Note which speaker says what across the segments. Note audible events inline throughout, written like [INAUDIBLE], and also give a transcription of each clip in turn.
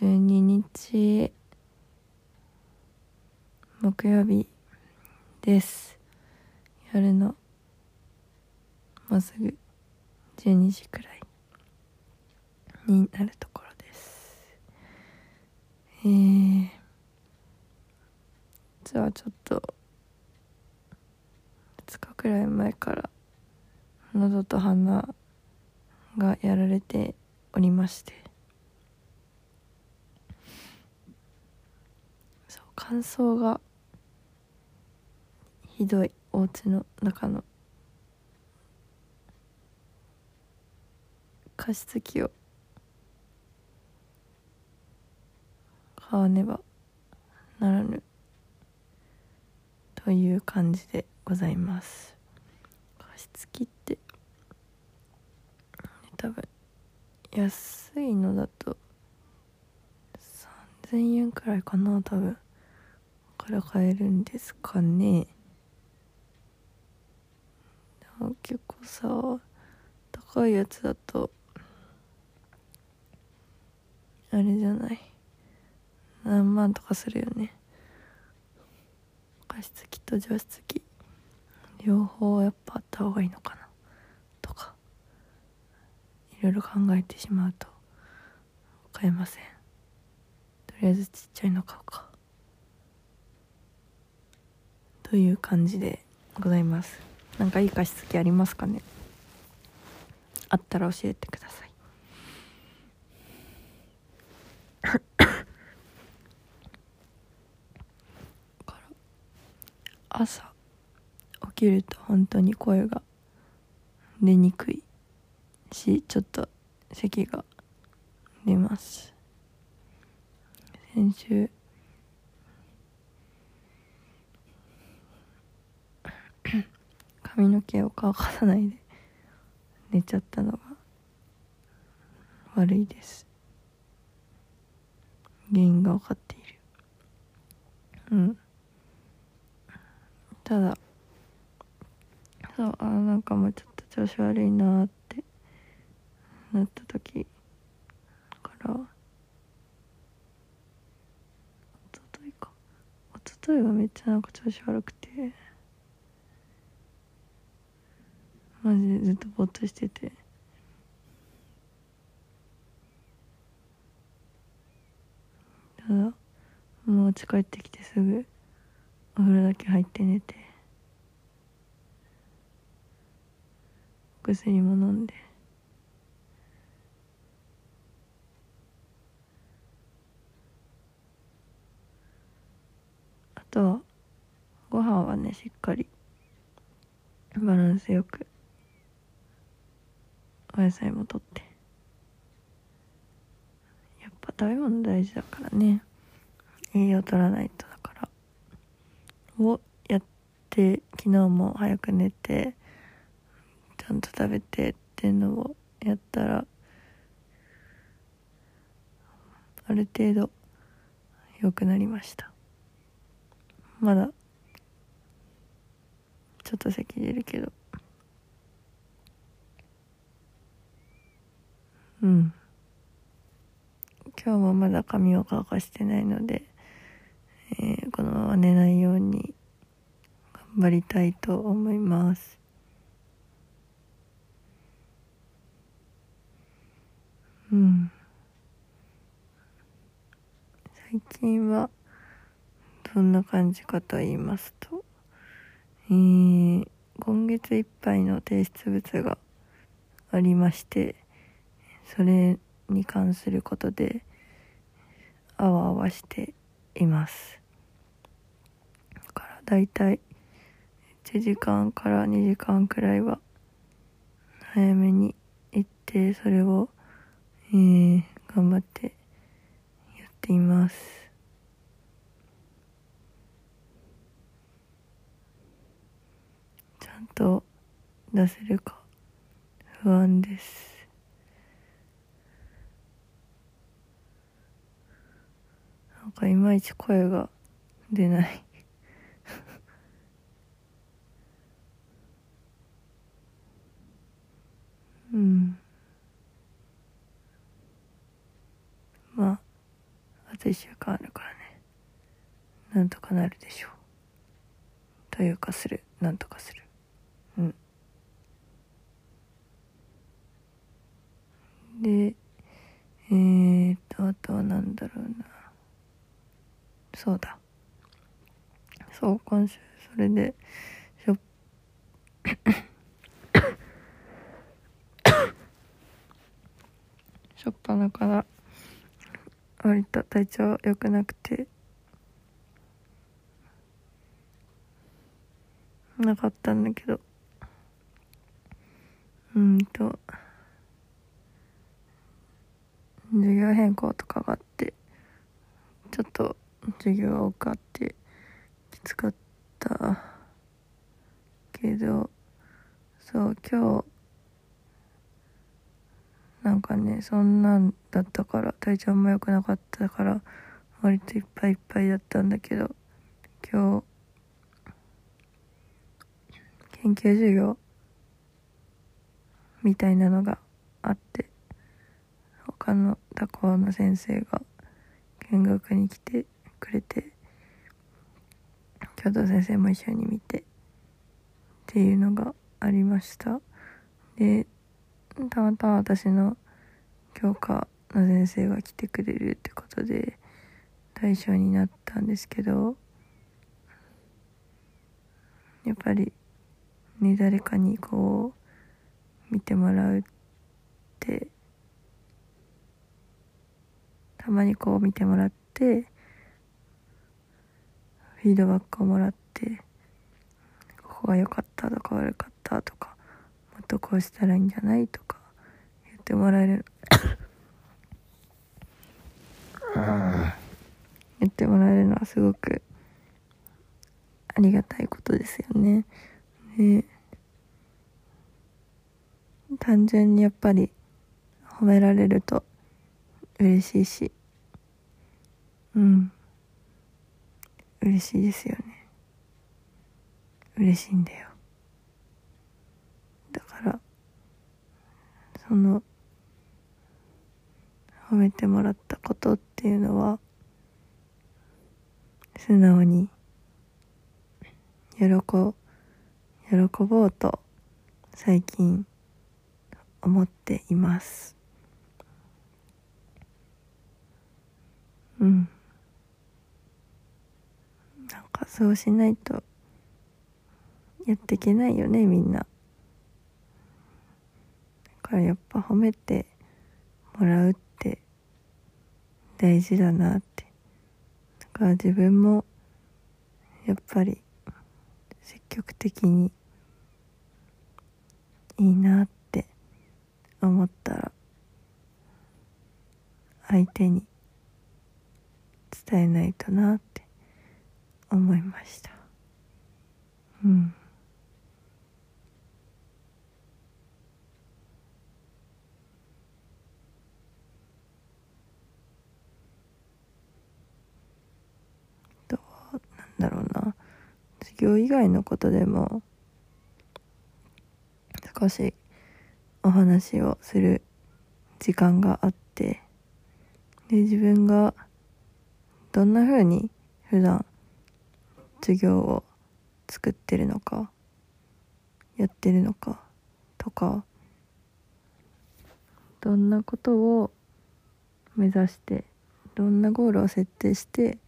Speaker 1: 12日、木曜日です。夜の、もうすぐ12時くらいになるところです。えー、実はちょっと、2日くらい前から喉と鼻がやられておりましてそう乾燥がひどい。お家の中の加湿器を買わねばならぬという感じでございます。加湿器って多分安いのだと3000円くらいかな多分。から買えるんですかね。でも結構さ高いやつだとあれじゃない。何万とかするよね。加湿器と除湿器。両方やっぱあった方がいいのかな。とか。いろいろ考えてしまうと買えません。とりあえずちっちゃいの買うか。という感じでございます。なんかいい加湿器ありますかね？あったら教えてください。朝起きると本当に声が出にくいしちょっと咳が出ます。先週髪の毛を乾かさないで寝ちゃったのが悪いです。原因が分かっている。うん。ただそうあなんかもうちょっと調子悪いなってなった時からおとといか。おとといはめっちゃなんか調子悪くて。マジでずっとぼっとしてて。ただもう家帰ってきてすぐお風呂だけ入って寝て薬も飲んで。あとはご飯はねしっかりバランスよく。お野菜もとって。やっぱ食べ物大事だからね。栄養取らないとだから。をやって昨日も早く寝てちゃんと食べてっていうのをやったらある程度良くなりました。まだちょっと咳出るけど。うん。今日もまだ髪を乾かしてないので、えーこのまま寝ないように頑張りたいと思います。うん。最近はどんな感じかと言いますとえー今月いっぱいの提出物がありましてそれに関することであわあわしています。だからだいたい1時間から2時間くらいは早めに行ってそれを、えー頑張ってやっています。ちゃんと出せるか不安です。かいまいち声が出ない。[LAUGHS] うん。まああと1週間あるからね。なんとかなるでしょう。というかする。なんとかする。うん。でえー、っとあとは何だろうな。そうだ。そう今週それでしょ [COUGHS] しょっぱなから割と体調良くなくてなかったんだけど。うんと授業変更とかがあってちょっと授業が多くあってきつかったけどそう今日なんかねそんなんだったから体調も良くなかったから割といっぱいいっぱいだったんだけど今日研究授業みたいなのがあって他の他校の先生が見学に来てくれて教頭先生も一緒に見てっていうのがありました。でたまたま私の教科の先生が来てくれるってことで対象になったんですけどやっぱりね誰かにこう見てもらうってたまにこう見てもらってフィードバックをもらってここが良かったとか悪かったとかもっとこうしたらいいんじゃないとか言ってもらえる。言ってもらえるのはすごくありがたいことですよね。で単純にやっぱり褒められると嬉しいし。うん嬉しいですよね。嬉しいんだよ。だからその褒めてもらったことっていうのは素直に喜喜ぼうと最近思っています。うん。かそうしないとやっていけないよねみんな。だからやっぱ褒めてもらうって大事だなって。だから自分もやっぱり積極的にいいなって思ったら相手に伝えないとなって。思いました。うん。とはなんだろうな。授業以外のことでも少しお話をする時間があってで自分がどんな風に普段授業を作ってるのかやってるのかとかどんなことを目指してどんなゴールを設定して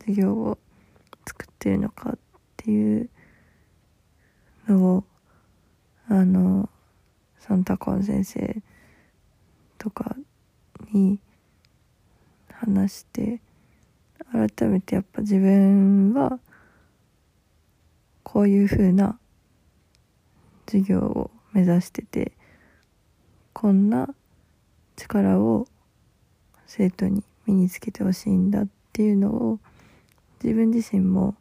Speaker 1: 授業を作ってるのかっていうのをあのサンタコン先生とかに話して改めてやっぱ自分はこういう風な授業を目指しててこんな力を生徒に身につけてほしいんだっていうのを自分自身も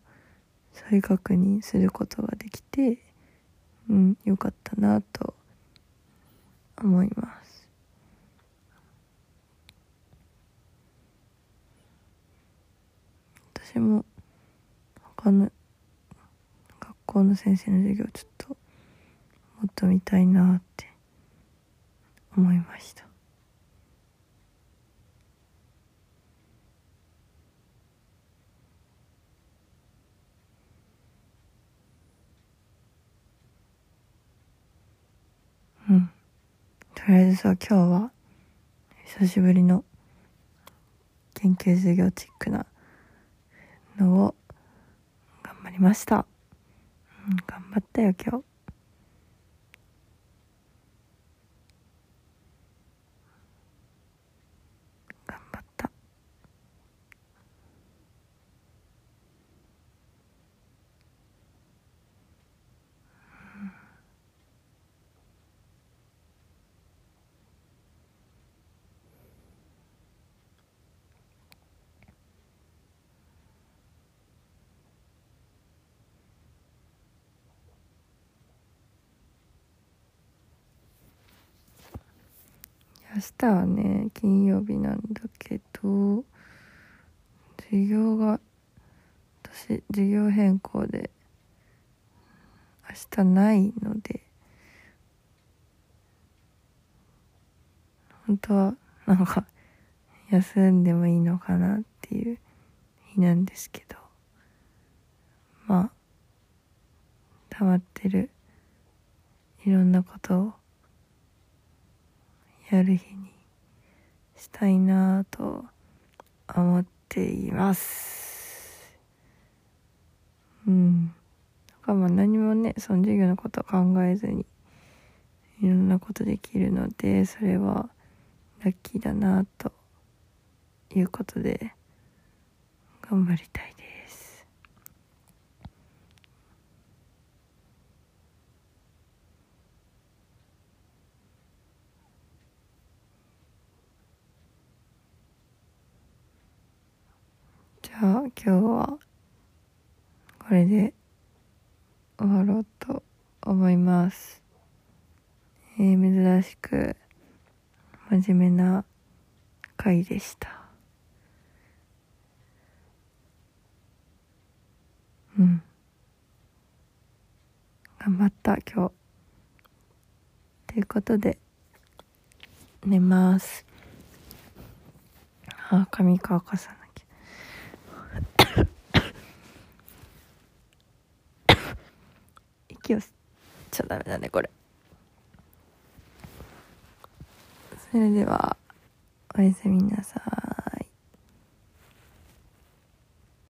Speaker 1: 再確認することができてうんよかったなと思います。私も他の学校の先生の授業ちょっともっと見たいなって思いました。うん。とりあえずさ今日は久しぶりの研究授業チックなのを頑張りました、うん、頑張ったよ今日。日はね金曜日なんだけど授業が私授業変更で明日ないので本当はなんか休んでもいいのかなっていう日なんですけどまあ溜まってるいろんなことをやる日にしたいなぁと思っています。うん。だからまあ何もねその授業のこと考えずにいろんなことできるのでそれはラッキーだなということで頑張りたいです。じゃあ今日はこれで終わろうと思います、えー珍しく真面目な回でした。うん。頑張った今日。ということで寝ます。あ髪乾かさなきゃ息をしちゃダメだねこれ。それではおやすみなさい。